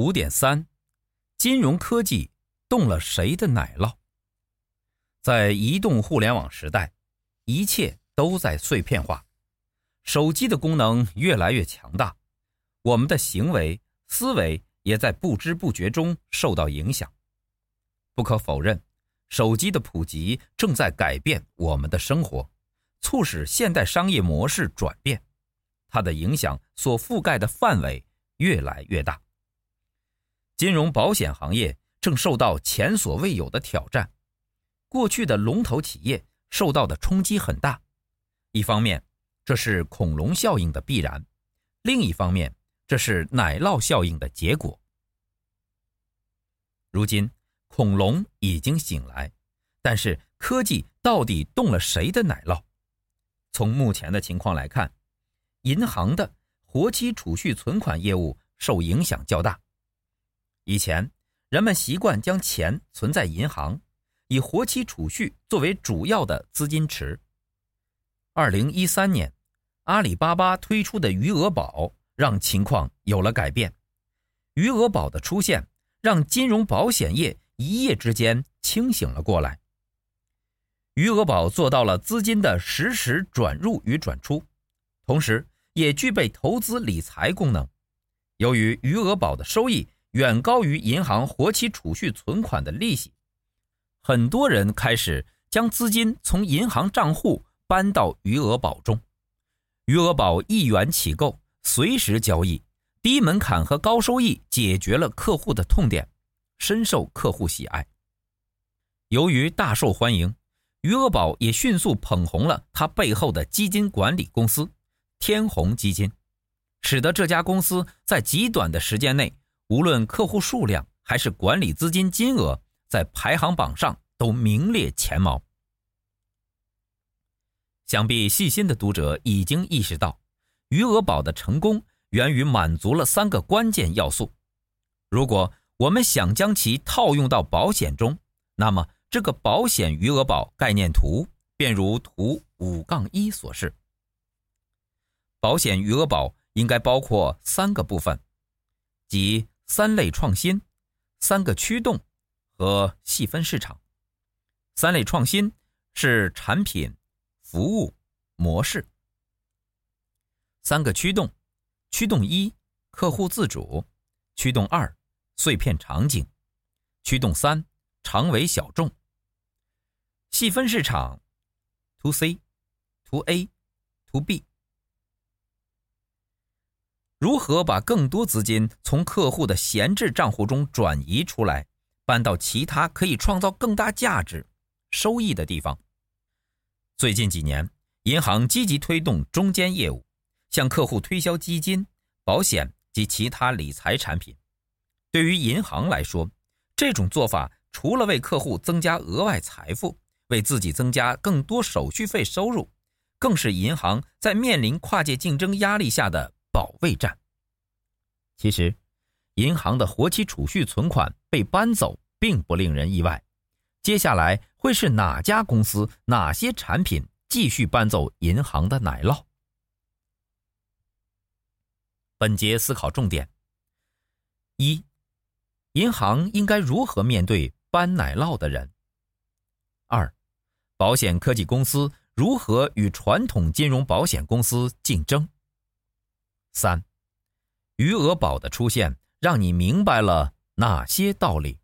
五点三，金融科技动了谁的奶酪？在移动互联网时代，一切都在碎片化，手机的功能越来越强大，我们的行为思维也在不知不觉中受到影响。不可否认，手机的普及正在改变我们的生活，促使现代商业模式转变，它的影响所覆盖的范围越来越大。金融保险行业正受到前所未有的挑战，过去的龙头企业受到的冲击很大。一方面，这是恐龙效应的必然；另一方面，这是奶酪效应的结果。如今，恐龙已经醒来，但是科技到底动了谁的奶酪？从目前的情况来看，银行的活期储蓄存款业务受影响较大。以前，人们习惯将钱存在银行，以活期储蓄作为主要的资金池。二零一三年，阿里巴巴推出的余额宝让情况有了改变。余额宝的出现，让金融保险业一夜之间清醒了过来。余额宝做到了资金的实时转入与转出，同时也具备投资理财功能。由于余额宝的收益，远高于银行活期储蓄存款的利息，很多人开始将资金从银行账户搬到余额宝中。余额宝一元起购，随时交易，低门槛和高收益解决了客户的痛点，深受客户喜爱。由于大受欢迎，余额宝也迅速捧红了它背后的基金管理公司天弘基金，使得这家公司在极短的时间内。无论客户数量还是管理资金金额，在排行榜上都名列前茅。想必细心的读者已经意识到，余额宝的成功源于满足了三个关键要素。如果我们想将其套用到保险中，那么这个保险余额宝概念图便如图五杠一所示。保险余额宝应该包括三个部分，即。三类创新，三个驱动和细分市场。三类创新是产品、服务、模式。三个驱动，驱动一，客户自主；驱动二，碎片场景；驱动三，长尾小众。细分市场，to C、to A、to B。如何把更多资金从客户的闲置账户中转移出来，搬到其他可以创造更大价值、收益的地方？最近几年，银行积极推动中间业务，向客户推销基金、保险及其他理财产品。对于银行来说，这种做法除了为客户增加额外财富，为自己增加更多手续费收入，更是银行在面临跨界竞争压力下的。保卫战。其实，银行的活期储蓄存款被搬走，并不令人意外。接下来会是哪家公司、哪些产品继续搬走银行的奶酪？本节思考重点：一、银行应该如何面对搬奶酪的人？二、保险科技公司如何与传统金融保险公司竞争？三，余额宝的出现让你明白了哪些道理？